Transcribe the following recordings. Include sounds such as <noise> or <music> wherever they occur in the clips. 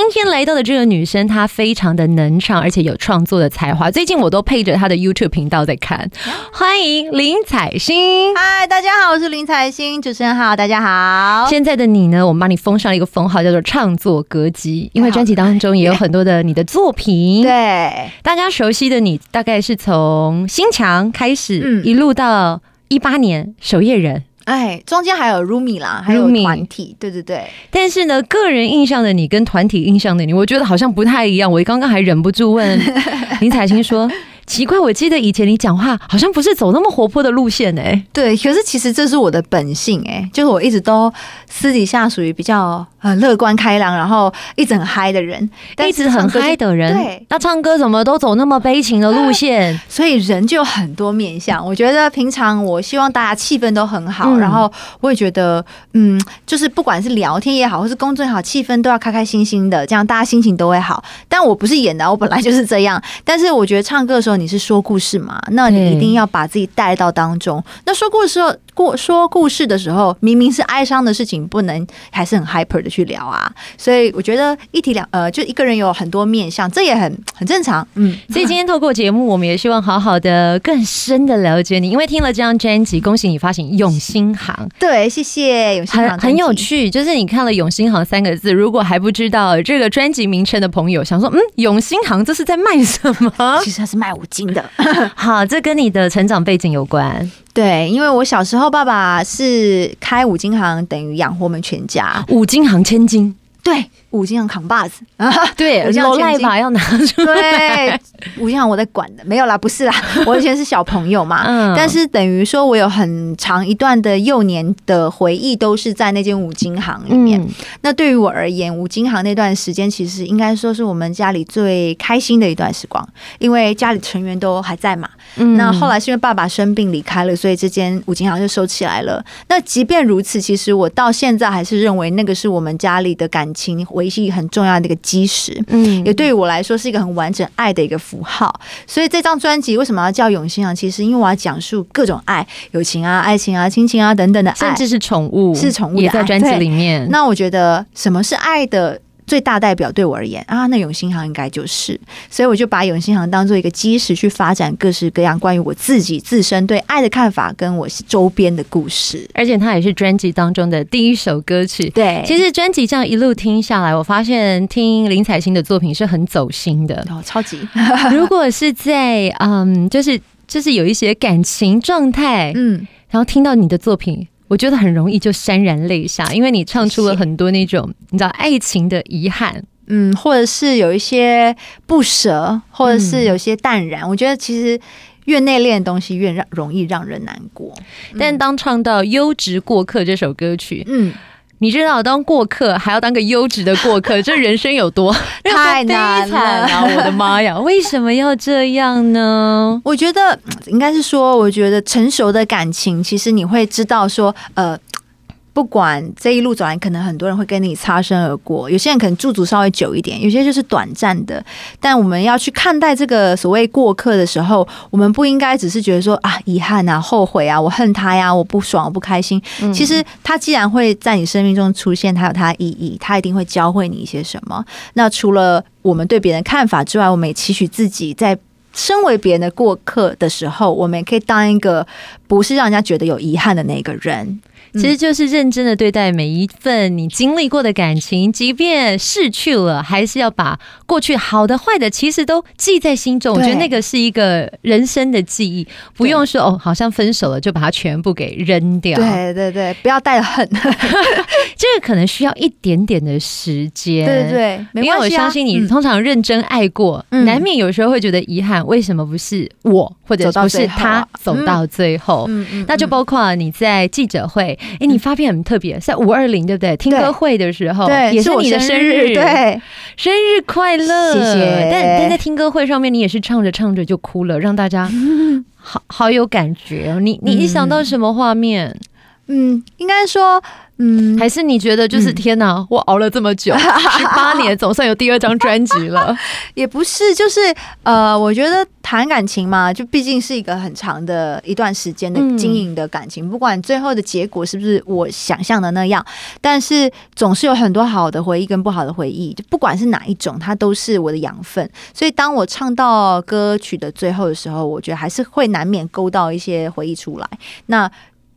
今天来到的这个女生，她非常的能唱，而且有创作的才华。最近我都配着她的 YouTube 频道在看。欢迎林采欣。嗨，大家好，我是林采欣，主持人好，大家好。现在的你呢，我们帮你封上了一个封号，叫做创作歌姬，因为专辑当中也有很多的你的作品。对，大家熟悉的你，大概是从心墙开始，嗯，一路到一八年守夜人。哎，中间还有 Rumi 啦，还有团体，对对对。但是呢，个人印象的你跟团体印象的你，我觉得好像不太一样。我刚刚还忍不住问 <laughs> 林采欣说。奇怪，我记得以前你讲话好像不是走那么活泼的路线哎、欸。对，可是其实这是我的本性哎、欸，就是我一直都私底下属于比较呃乐观开朗，然后一直很嗨的人，一直很嗨的人。对，那唱歌怎么都走那么悲情的路线？<laughs> 所以人就有很多面相。我觉得平常我希望大家气氛都很好，嗯、然后我也觉得嗯，就是不管是聊天也好，或是工作也好，气氛都要开开心心的，这样大家心情都会好。但我不是演的，我本来就是这样。但是我觉得唱歌的时候。你是说故事嘛？那你一定要把自己带到当中。那说故事时候，过说故事的时候，明明是哀伤的事情，不能还是很 hyper 的去聊啊。所以我觉得一体两呃，就一个人有很多面相，这也很很正常。嗯，所以今天透过节目，我们也希望好好的、更深的了解你。因为听了这张专辑，恭喜你发行《永兴行》。对，谢谢永兴行。很很有趣，就是你看了《永兴行》三个字，如果还不知道这个专辑名称的朋友，想说，嗯，《永兴行》这是在卖什么？其实它是卖五金的。<laughs> 好，这跟你的成长背景有关。对，因为我小时候爸爸是开五金行，等于养活我们全家。五金行千金。对，五金行扛把子啊，<laughs> 对，有赖把要拿出来。对，五金行我在管的，没有啦，不是啦，<laughs> 我以前是小朋友嘛。嗯，但是等于说我有很长一段的幼年的回忆，都是在那间五金行里面。嗯、那对于我而言，五金行那段时间，其实应该说是我们家里最开心的一段时光，因为家里成员都还在嘛。嗯，那后来是因为爸爸生病离开了，所以这间五金行就收起来了。那即便如此，其实我到现在还是认为那个是我们家里的感情。情维系很重要的一个基石，嗯，也对于我来说是一个很完整爱的一个符号。所以这张专辑为什么要叫《永兴啊》？其实因为我要讲述各种爱，友情啊、爱情啊、亲情啊等等的爱，甚至是宠物，是宠物也在专辑里面。那我觉得什么是爱的？最大代表对我而言啊，那永兴行应该就是，所以我就把永兴行当做一个基石去发展各式各样关于我自己自身对爱的看法，跟我周边的故事。而且它也是专辑当中的第一首歌曲。对，其实专辑这样一路听下来，我发现听林采欣的作品是很走心的哦，超级。<laughs> 如果是在嗯，就是就是有一些感情状态，嗯，然后听到你的作品。我觉得很容易就潸然泪下，因为你唱出了很多那种你知道爱情的遗憾，嗯，或者是有一些不舍，或者是有些淡然。嗯、我觉得其实越内敛的东西越让容易让人难过。但当唱到《优质过客》这首歌曲，嗯。你知道当过客还要当个优质的过客，<laughs> 这人生有多 <laughs> 太难了啊！我的妈呀，<laughs> 为什么要这样呢？我觉得应该是说，我觉得成熟的感情，其实你会知道说，呃。不管这一路走来，可能很多人会跟你擦身而过，有些人可能驻足稍微久一点，有些就是短暂的。但我们要去看待这个所谓过客的时候，我们不应该只是觉得说啊，遗憾啊，后悔啊，我恨他呀，我不爽，我不开心。嗯、其实他既然会在你生命中出现，他有他的意义，他一定会教会你一些什么。那除了我们对别人看法之外，我们也期许自己在身为别人的过客的时候，我们也可以当一个不是让人家觉得有遗憾的那个人。其实就是认真的对待每一份你经历过的感情，即便逝去了，还是要把过去好的坏的，其实都记在心中。我觉得那个是一个人生的记忆，不用说哦，好像分手了就把它全部给扔掉。对对对，不要带恨，<laughs> 这个可能需要一点点的时间。对对对，没关系啊，因为我相信你通常认真爱过，嗯，难免有时候会觉得遗憾，为什么不是我，或者不是他走到最后？嗯嗯，那就包括你在记者会。哎，你发片很特别，在五二零对不对？听歌会的时候，对，也是你的生日，对，生日快乐，谢谢。但但在听歌会上面，你也是唱着唱着就哭了，让大家 <laughs> 好好有感觉。你你一想到什么画面？嗯，应该说嗯，还是你觉得就是天哪，我熬了这么久，<laughs> 十八年，总算有第二张专辑了？<laughs> 也不是，就是呃，我觉得谈感情嘛，就毕竟是一个很长的一段时间的经营的感情，不管最后的结果是不是我想象的那样，但是总是有很多好的回忆跟不好的回忆，就不管是哪一种，它都是我的养分。所以当我唱到歌曲的最后的时候，我觉得还是会难免勾到一些回忆出来。那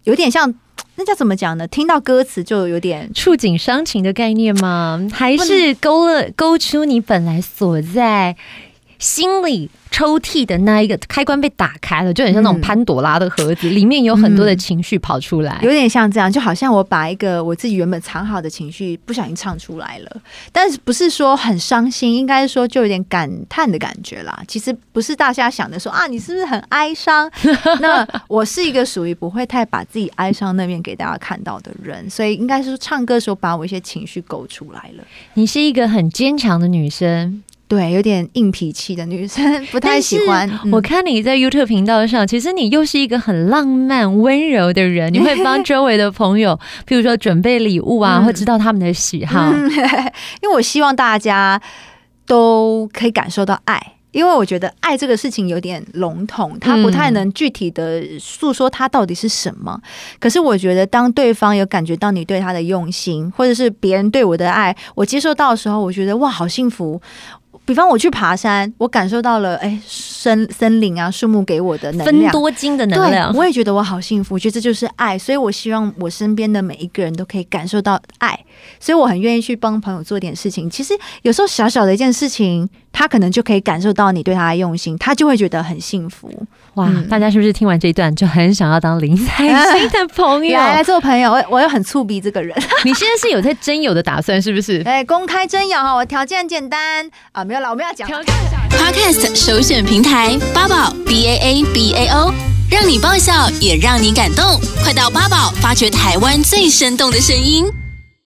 有点像。<tsk> 那叫怎么讲呢？听到歌词就有点触景伤情的概念吗？还是勾了勾出你本来所在心里？抽屉的那一个开关被打开了，就很像那种潘朵拉的盒子，嗯、里面有很多的情绪跑出来，有点像这样，就好像我把一个我自己原本藏好的情绪不小心唱出来了，但是不是说很伤心，应该说就有点感叹的感觉啦。其实不是大家想的说啊，你是不是很哀伤？<laughs> 那我是一个属于不会太把自己哀伤那面给大家看到的人，所以应该是唱歌的时候把我一些情绪勾出来了。你是一个很坚强的女生。对，有点硬脾气的女生 <laughs> 不太喜欢。我看你在 YouTube 频道上，其实你又是一个很浪漫、温柔的人。你会帮 <laughs> 周围的朋友，譬如说准备礼物啊，会知道他们的喜好。<laughs> 因为我希望大家都可以感受到爱，因为我觉得爱这个事情有点笼统，它不太能具体的诉说它到底是什么。可是我觉得，当对方有感觉到你对他的用心，或者是别人对我的爱，我接受到的时候，我觉得哇，好幸福。比方我去爬山，我感受到了哎，森森林啊，树木给我的能量，分多金的能量，我也觉得我好幸福，我觉得这就是爱，所以我希望我身边的每一个人都可以感受到爱，所以我很愿意去帮朋友做点事情。其实有时候小小的一件事情，他可能就可以感受到你对他的用心，他就会觉得很幸福。哇，嗯、大家是不是听完这一段就很想要当林采欣的朋友？来来做朋友，我我又很醋逼这个人。<laughs> 你现在是有在征友的打算，是不是？<laughs> 哎，公开征友哈，我条件很简单啊，没有。我们要讲 Podcast 首选平台八宝 B A A B A O，让你爆笑也让你感动，快到八宝发掘台湾最生动的声音。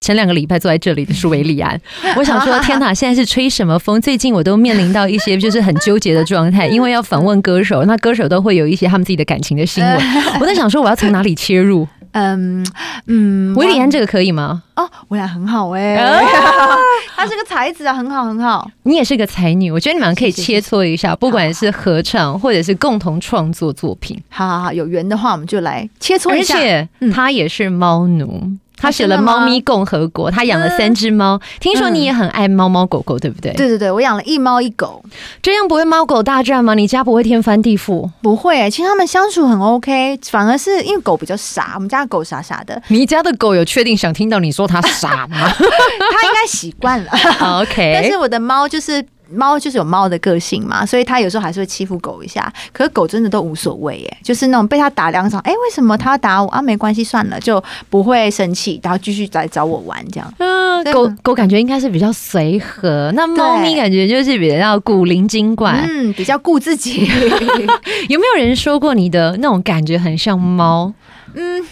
前两个礼拜坐在这里的是韦礼安，<laughs> 我想说天哪，现在是吹什么风？最近我都面临到一些就是很纠结的状态，因为要访问歌手，那歌手都会有一些他们自己的感情的新闻，<laughs> 我在想说我要从哪里切入？嗯嗯，韦礼安这个可以吗？哦，韦礼安很好哎、欸，<laughs> 他是个才子啊，很好很好。你也是个才女，我觉得你们可以切磋一下，不管是合唱或者是共同创作作品。好好好，有缘的话我们就来切磋一下。而且他也是猫奴。他写了《猫咪共和国》，他养了三只猫。听说你也很爱猫猫狗狗，对不对？对对对，我养了一猫一狗，这样不会猫狗大战吗？你家不会天翻地覆？不会、欸，其实他们相处很 OK，反而是因为狗比较傻，我们家的狗傻傻的。你家的狗有确定想听到你说它傻吗？<laughs> 它应该习惯了。<laughs> OK，但是我的猫就是。猫就是有猫的个性嘛，所以它有时候还是会欺负狗一下。可是狗真的都无所谓耶，就是那种被它打两场，哎、欸，为什么它要打我啊？没关系，算了，就不会生气，然后继续来找我玩这样。嗯，狗狗感觉应该是比较随和，那猫咪感觉就是比较古灵精怪，嗯，比较顾自己。<laughs> 有没有人说过你的那种感觉很像猫？嗯，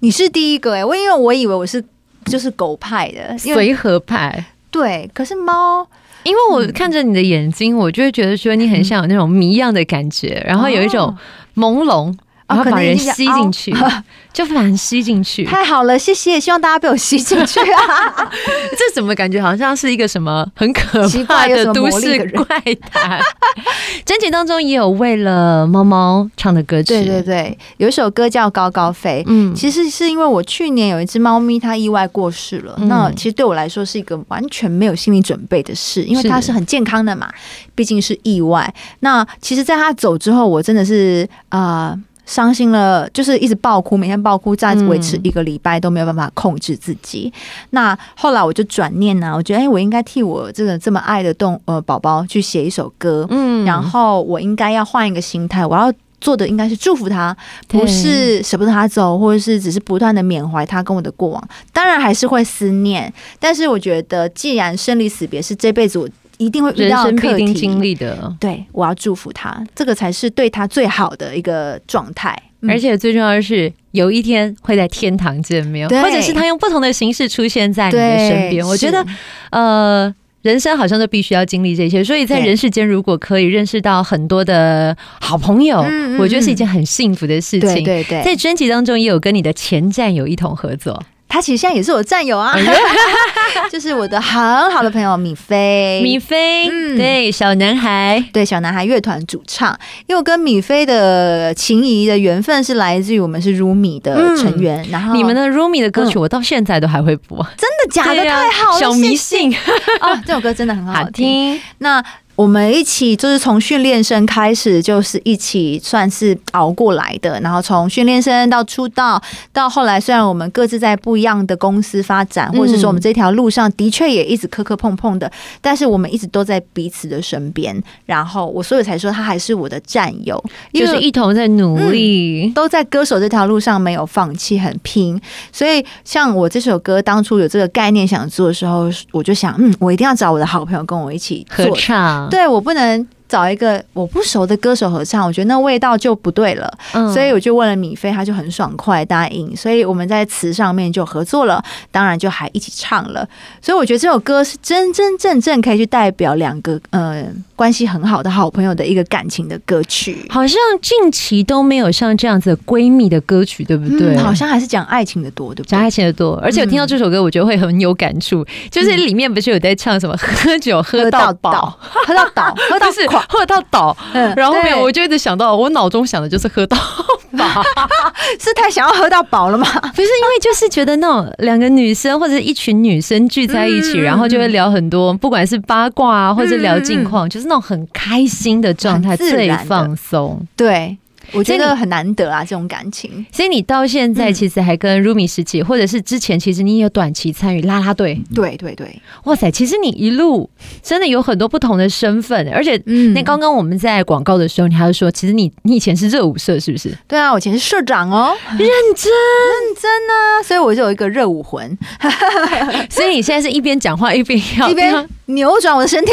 你是第一个哎，我因为我以为我是就是狗派的随和派，对，可是猫。因为我看着你的眼睛，我就会觉得说你很像有那种谜样的感觉，然后有一种朦胧。然后把人吸进去，<laughs> 就把人吸进去。<laughs> 太好了，谢谢，希望大家被我吸进去啊！<laughs> 这怎么感觉好像是一个什么很可怕的都市怪谈？专辑当中也有为了猫猫唱的歌曲，对对对，有一首歌叫《高高飞》。嗯，其实是因为我去年有一只猫咪，它意外过世了。嗯、那其实对我来说是一个完全没有心理准备的事，因为它是很健康的嘛，毕竟是意外。那其实，在它走之后，我真的是啊。呃伤心了，就是一直爆哭，每天爆哭，再维持一个礼拜都没有办法控制自己。嗯、那后来我就转念呢、啊，我觉得哎、欸，我应该替我这个这么爱的动呃宝宝去写一首歌，嗯，然后我应该要换一个心态，我要做的应该是祝福他，不是舍不得他走，或者是只是不断的缅怀他跟我的过往。当然还是会思念，但是我觉得既然生离死别是这辈子我。一定会遇到人生必定经历的，对，我要祝福他，这个才是对他最好的一个状态。而且最重要的是，有一天会在天堂见面，或者是他用不同的形式出现在你的身边。我觉得，呃，人生好像都必须要经历这些，所以在人世间，如果可以认识到很多的好朋友，我觉得是一件很幸福的事情。对对对，在专辑当中也有跟你的前战友一同合作。他其实现在也是我战友啊，<laughs> 就是我的很好的朋友米菲，米菲，嗯，对，小男孩，对，小男孩乐团主唱。因为我跟米菲的情谊的缘分是来自于我们是 Rumi 的成员，然后你们的 Rumi 的歌曲我到现在都还会播，真的假的？太好了，小迷信。啊，这首歌真的很好听。那。我们一起就是从训练生开始，就是一起算是熬过来的。然后从训练生到出道，到后来，虽然我们各自在不一样的公司发展，或者是说我们这条路上的确也一直磕磕碰碰的，但是我们一直都在彼此的身边。然后我所以才说他还是我的战友，就是一同在努力，嗯，都在歌手这条路上没有放弃，很拼。所以像我这首歌当初有这个概念想做的时候，我就想，嗯，我一定要找我的好朋友跟我一起合唱。对，我不能。找一个我不熟的歌手合唱，我觉得那味道就不对了，嗯、所以我就问了米菲，他就很爽快答应，所以我们在词上面就合作了，当然就还一起唱了。所以我觉得这首歌是真真正正可以去代表两个呃关系很好的好朋友的一个感情的歌曲。好像近期都没有像这样子的闺蜜的歌曲，对不对？嗯、好像还是讲爱情的多，对不对？讲爱情的多，而且我听到这首歌，我觉得会很有感触，嗯、就是里面不是有在唱什么 <laughs> 喝酒喝到饱，喝到倒，喝到 <laughs> 垮。喝到倒，嗯，然后后面我就一直想到，我脑中想的就是喝到 <laughs> 饱，是太想要喝到饱了吗？不是，因为就是觉得那种两个女生或者一群女生聚在一起，嗯、然后就会聊很多，不管是八卦啊，或者聊近况，嗯、就是那种很开心的状态，最放松，对。我觉得很难得啊，这种感情。所以你到现在其实还跟 Rumi 时期，或者是之前，其实你也有短期参与啦啦队。对对对，哇塞！其实你一路真的有很多不同的身份，而且那刚刚我们在广告的时候，你还是说，其实你你以前是热舞社，是不是？对啊，我以前是社长哦，认真认真啊，所以我就有一个热舞魂。<laughs> 所以你现在是一边讲话一边要一边扭转我的身体。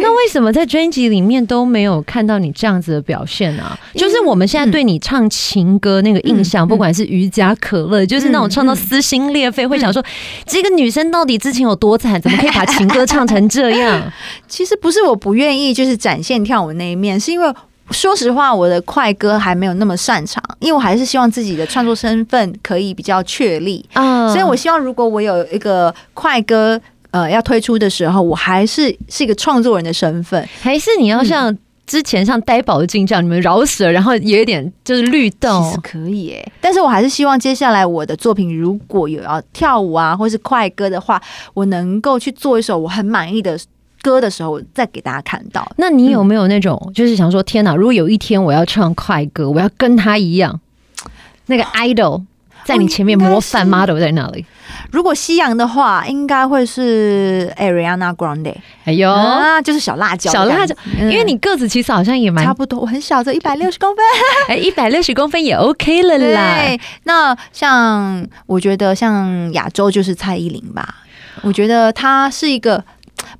那为什么在专辑里面都没有看到你这样子的表现呢？就是我们。现在对你唱情歌那个印象，不管是瑜伽可乐，就是那种唱到撕心裂肺，会想说这个女生到底之前有多惨，怎么可以把情歌唱成这样？<laughs> 其实不是我不愿意，就是展现跳舞那一面，是因为说实话，我的快歌还没有那么擅长，因为我还是希望自己的创作身份可以比较确立啊。所以我希望，如果我有一个快歌呃要推出的时候，我还是是一个创作人的身份，还是你要像。之前像呆宝的金这样，你们饶舌，然后也有点就是律动，其实可以诶。但是我还是希望接下来我的作品如果有要跳舞啊，或是快歌的话，我能够去做一首我很满意的歌的时候，再给大家看到。那你有没有那种，就是想说，天哪！如果有一天我要唱快歌，我要跟他一样，那个 idol。在你前面模范 model 在哪里？如果西洋的话，应该会是 Ariana Grande。哎呦，啊，就是小辣椒，小辣椒。因为你个子其实好像也蛮差不多，我很小，就 <laughs> 一百六十公分。<laughs> 哎，一百六十公分也 OK 了啦。对，那像我觉得像亚洲就是蔡依林吧。我觉得她是一个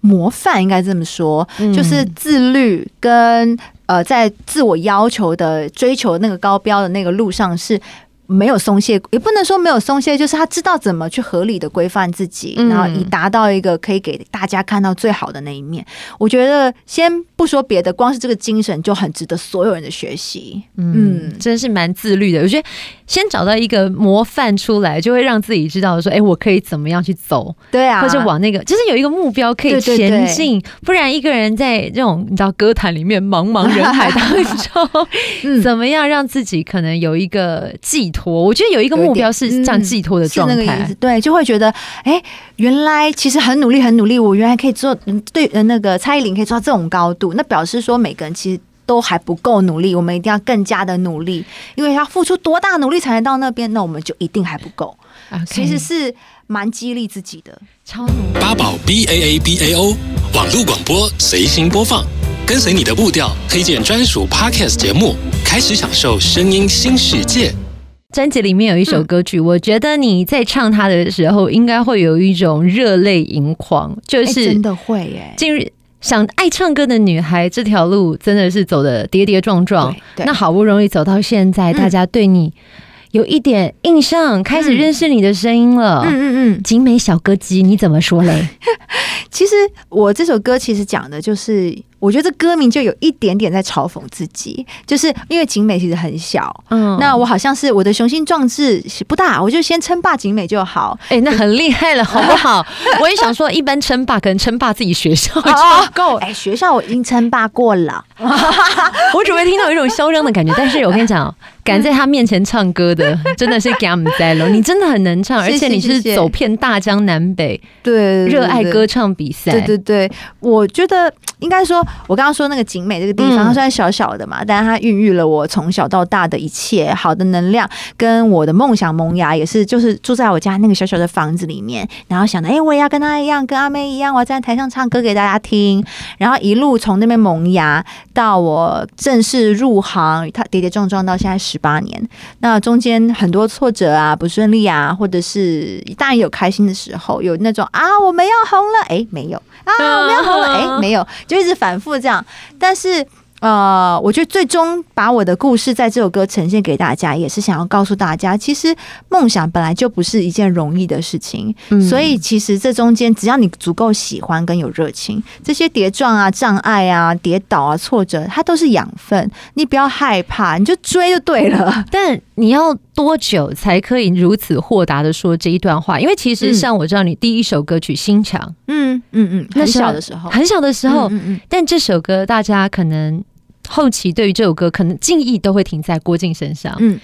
模范，应该这么说，就是自律跟呃，在自我要求的追求那个高标的那个路上是。没有松懈，也不能说没有松懈，就是他知道怎么去合理的规范自己，然后以达到一个可以给大家看到最好的那一面。我觉得先不说别的，光是这个精神就很值得所有人的学习。嗯，真是蛮自律的。我觉得先找到一个模范出来，就会让自己知道说，哎，我可以怎么样去走？对啊，或者往那个，就是有一个目标可以前进。不然一个人在这种你知道歌坛里面茫茫人海当中，<laughs> 怎么样让自己可能有一个寄托？我觉得有一个目标是这样寄托的状态，嗯、那个意思，对，就会觉得，哎，原来其实很努力，很努力，我原来可以做，对，那个蔡依林可以做到这种高度，那表示说每个人其实都还不够努力，我们一定要更加的努力，因为要付出多大努力才能到那边，那我们就一定还不够。其实是蛮激励自己的，超努力。八宝 B A A B A O 网络广播随心播放，跟随你的步调，推荐专属 Podcast 节目，开始享受声音新世界。专辑里面有一首歌曲，嗯、我觉得你在唱它的时候，应该会有一种热泪盈眶，就是真的会耶。进入想爱唱歌的女孩这条路，真的是走的跌跌撞撞。那好不容易走到现在，嗯、大家对你有一点印象，嗯、开始认识你的声音了。嗯嗯嗯，景美小歌姬，你怎么说嘞？<laughs> 其实我这首歌其实讲的就是我觉得这歌名就有一点点在嘲讽自己，就是因为景美其实很小，嗯，那我好像是我的雄心壮志不大，我就先称霸景美就好。哎、欸，那很厉害了，好不好？<laughs> 我也想说，一般称霸可能称霸自己学校就够。哎、哦欸，学校我已经称霸过了，<laughs> 我只会听到有一种嚣张的感觉。但是我跟你讲，敢在他面前唱歌的，真的是 gam 在了。你真的很能唱，而且你是走遍大江南北，对，热爱歌唱比赛。对对对，我觉得应该说。我刚刚说那个景美这个地方，它虽然小小的嘛，嗯、但是它孕育了我从小到大的一切好的能量，跟我的梦想萌芽也是，就是住在我家那个小小的房子里面，然后想着，哎、欸，我也要跟他一样，跟阿妹一样，我要在台上唱歌给大家听，然后一路从那边萌芽到我正式入行，它跌跌撞撞到现在十八年，那中间很多挫折啊，不顺利啊，或者是当然有开心的时候，有那种啊，我们要红了，哎、欸，没有。啊，我们要红了，哎，没有，就一直反复这样。但是，呃，我觉得最终把我的故事在这首歌呈现给大家，也是想要告诉大家，其实梦想本来就不是一件容易的事情。嗯，所以，其实这中间，只要你足够喜欢跟有热情，这些跌撞啊、障碍啊、跌倒啊、挫折，它都是养分。你不要害怕，你就追就对了。<laughs> 但你要多久才可以如此豁达的说这一段话？因为其实像我知道你第一首歌曲《心墙》，嗯嗯嗯，很小的时候，很小的时候，嗯嗯。但这首歌大家可能后期对于这首歌可能敬意都会停在郭靖身上，嗯。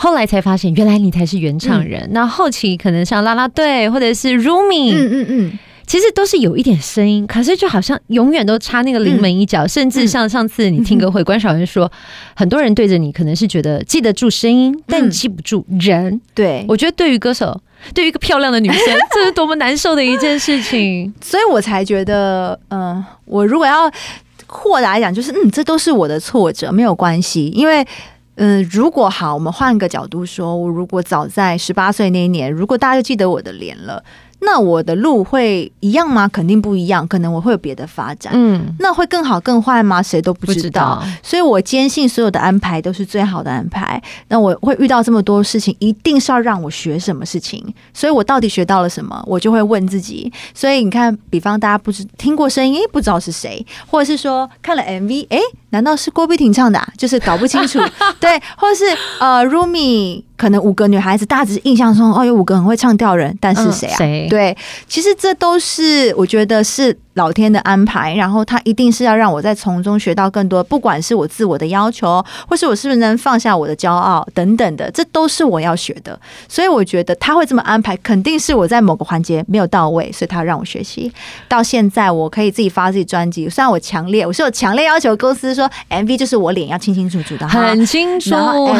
后来才发现，原来你才是原唱人。那后期可能像啦啦队或者是 Rumi，嗯嗯嗯。其实都是有一点声音，可是就好像永远都差那个临门一脚，嗯、甚至像上次你听歌会，关韶文说，很多人对着你可能是觉得记得住声音，但你记不住人。对，我觉得对于歌手，对于一个漂亮的女生，<laughs> 这是多么难受的一件事情。所以我才觉得，嗯、呃，我如果要豁达来讲，就是嗯，这都是我的挫折，没有关系，因为。嗯，如果好，我们换个角度说，我如果早在十八岁那一年，如果大家就记得我的脸了。那我的路会一样吗？肯定不一样，可能我会有别的发展。嗯，那会更好更坏吗？谁都不知道。知道。所以我坚信所有的安排都是最好的安排。那我会遇到这么多事情，一定是要让我学什么事情。所以我到底学到了什么？我就会问自己。所以你看，比方大家不知听过声音，不知道是谁，或者是说看了 MV，哎，难道是郭碧婷唱的啊？就是搞不清楚。<laughs> 对，或者是呃，Rumi。可能五个女孩子，大家只是印象中哦，有五个很会唱调人，但是谁啊？谁？对，其实这都是我觉得是。老天的安排，然后他一定是要让我在从中学到更多，不管是我自我的要求，或是我是不是能放下我的骄傲等等的，这都是我要学的。所以我觉得他会这么安排，肯定是我在某个环节没有到位，所以他让我学习。到现在我可以自己发自己专辑，虽然我强烈，我是有强烈要求公司说 MV 就是我脸要清清楚楚的，很清楚，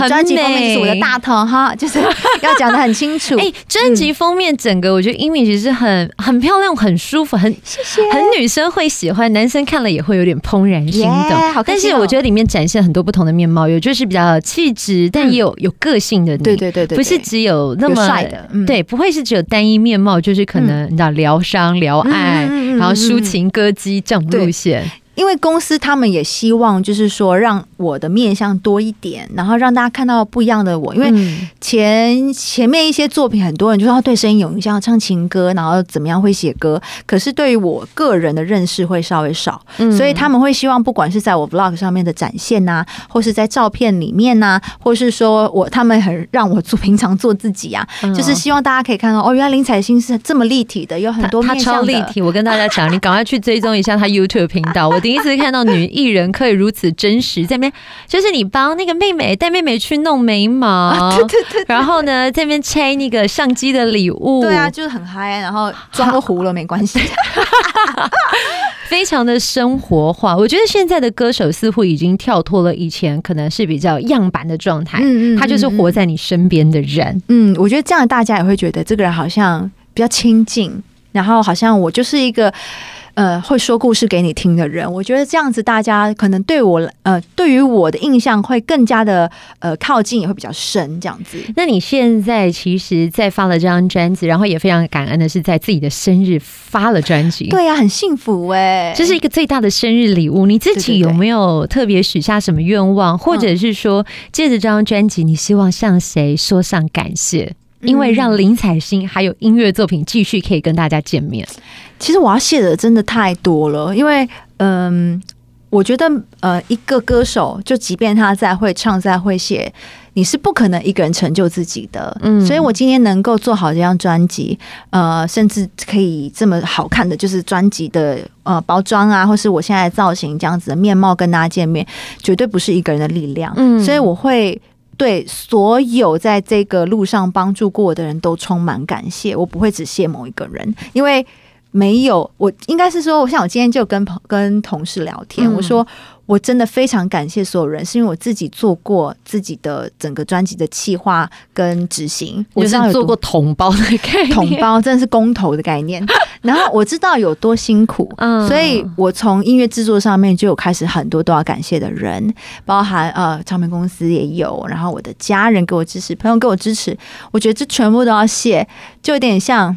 专辑封面就是我的大头哈，就是要讲的很清楚。<laughs> 哎，专辑封面整个我觉得 image 是很很漂亮，很舒服，很谢谢，很。女生会喜欢，男生看了也会有点怦然心动。Yeah, 但是我觉得里面展现很多不同的面貌，有就是比较气质，但也有有个性的。对对对对，不是只有那么帅的。嗯、对，不会是只有单一面貌，就是可能你知道疗伤、疗爱，然后抒情歌姬这种路线。因为公司他们也希望，就是说让我的面相多一点，然后让大家看到不一样的我。因为前前面一些作品，很多人就说对声音有影响，唱情歌，然后怎么样会写歌，可是对于我个人的认识会稍微少，所以他们会希望，不管是在我 vlog 上面的展现呐，或是在照片里面呐，或是说我他们很让我做平常做自己啊，就是希望大家可以看到哦，原来林采欣是这么立体的，有很多面向的。他超立体，我跟大家讲，你赶快去追踪一下他 YouTube 频道，我。第一次看到女艺人可以如此真实，在那边就是你帮那个妹妹带妹妹去弄眉毛，<laughs> 对对对，然后呢，在那边拆那个相机的礼物，对啊，就是很嗨，然后妆都糊了没关系，<laughs> 非常的生活化。我觉得现在的歌手似乎已经跳脱了以前可能是比较样板的状态，嗯嗯，他就是活在你身边的人，嗯，我觉得这样大家也会觉得这个人好像比较亲近，然后好像我就是一个。呃，会说故事给你听的人，我觉得这样子，大家可能对我呃，对于我的印象会更加的呃靠近，也会比较深这样子。那你现在其实，在发了这张专辑，然后也非常感恩的是，在自己的生日发了专辑。对呀、啊，很幸福哎、欸，这是一个最大的生日礼物。你自己有没有特别许下什么愿望，或者是说，借着这张专辑，你希望向谁说上感谢？因为让林采欣还有音乐作品继续可以跟大家见面。其实我要谢的真的太多了，因为嗯，我觉得呃，一个歌手就即便他再会唱再会写，你是不可能一个人成就自己的。嗯，所以我今天能够做好这张专辑，呃，甚至可以这么好看的，就是专辑的呃包装啊，或是我现在的造型这样子的面貌跟大家见面，绝对不是一个人的力量。嗯，所以我会。对所有在这个路上帮助过我的人都充满感谢，我不会只谢某一个人，因为没有我，应该是说，我想我今天就跟朋跟同事聊天，嗯、我说我真的非常感谢所有人，是因为我自己做过自己的整个专辑的企划跟执行，我知道有做过统包的概念，统包真的是公投的概念。<laughs> 然后我知道有多辛苦，嗯，所以我从音乐制作上面就有开始很多都要感谢的人，包含呃唱片公司也有，然后我的家人给我支持，朋友给我支持，我觉得这全部都要谢，就有点像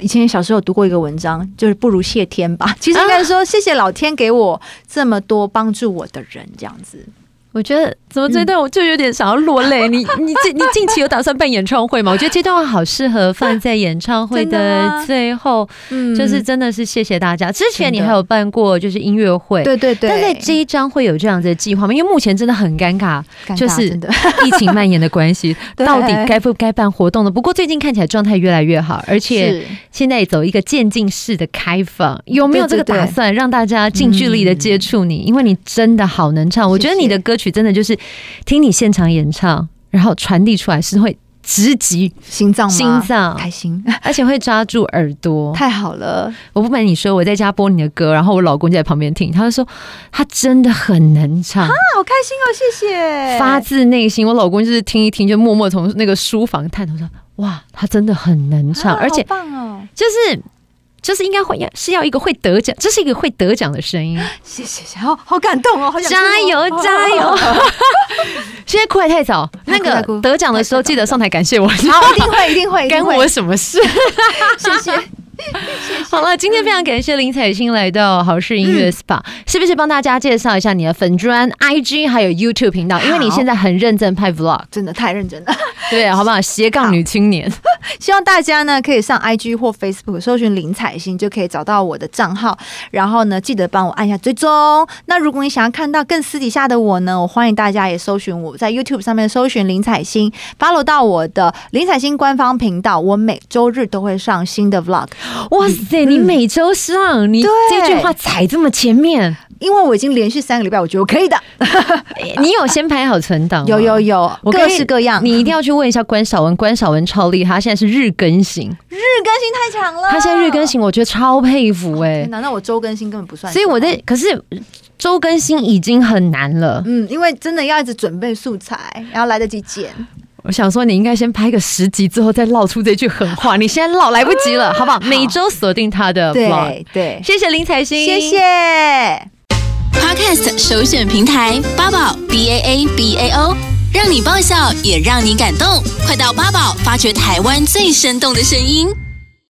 以前小时候读过一个文章，就是不如谢天吧，其实应该说谢谢老天给我这么多帮助我的人，这样子。我觉得怎么这段我就有点想要落泪。<laughs> 你你近你近期有打算办演唱会吗？我觉得这段话好适合放在演唱会的最后。嗯，就是真的是谢谢大家。之前你还有办过就是音乐会，对对对。但在这一张会有这样子的计划吗？因为目前真的很尴尬，就是 <laughs> 疫情蔓延的关系，<laughs> 到底该不该办活动呢？不过最近看起来状态越来越好，而且现在也走一个渐进式的开放。有没有这个打算让大家近距离的接触你？因为你真的好能唱，我觉得你的歌。曲真的就是听你现场演唱，然后传递出来是会直击心脏，心脏开心，<laughs> 而且会抓住耳朵，太好了！我不瞒你说，我在家播你的歌，然后我老公就在旁边听，他就说他真的很能唱啊，好开心哦，谢谢，发自内心。我老公就是听一听，就默默从那个书房探头说，哇，他真的很能唱，而且棒哦，就是。就是应该会要是要一个会得奖，这是一个会得奖的声音。谢谢，谢好好感动哦，好想加油加油！<laughs> 现在哭还太早，那个得奖的时候记得上台感谢我。好，一定会一定会，干 <laughs> 我什么事？谢谢。<laughs> 好了，今天非常感谢林采欣来到好事音乐 SPA，、嗯、是不是帮大家介绍一下你的粉砖、IG 还有 YouTube 频道？因为你现在很认真拍 Vlog，真的太认真了。<laughs> 对，好不好？斜杠女青年，希望大家呢可以上 IG 或 Facebook 搜寻林采欣，就可以找到我的账号。然后呢，记得帮我按下追踪。那如果你想要看到更私底下的我呢，我欢迎大家也搜寻我在 YouTube 上面搜寻林采欣，follow 到我的林采欣官方频道。我每周日都会上新的 Vlog。<laughs> 哇塞！你每周上，嗯、你这句话踩这么前面，因为我已经连续三个礼拜，我觉得我可以的。<laughs> 你有先排好存档？有有有，各式各样。你一定要去问一下关韶文，关韶文超厉害，他现在是日更新，日更新太强了。他现在日更新，我觉得超佩服哎、欸。难道我周更新根本不算？所以我在，可是周更新已经很难了。嗯，因为真的要一直准备素材，然后来得及剪。我想说，你应该先拍个十集之后再唠出这句狠话。你现在唠来不及了，好不好？每周锁定他的 vlog。对，谢谢林采欣，谢谢。Podcast 首选平台八宝 B A A B A O，让你爆笑也让你感动。快到八宝发掘台湾最生动的声音。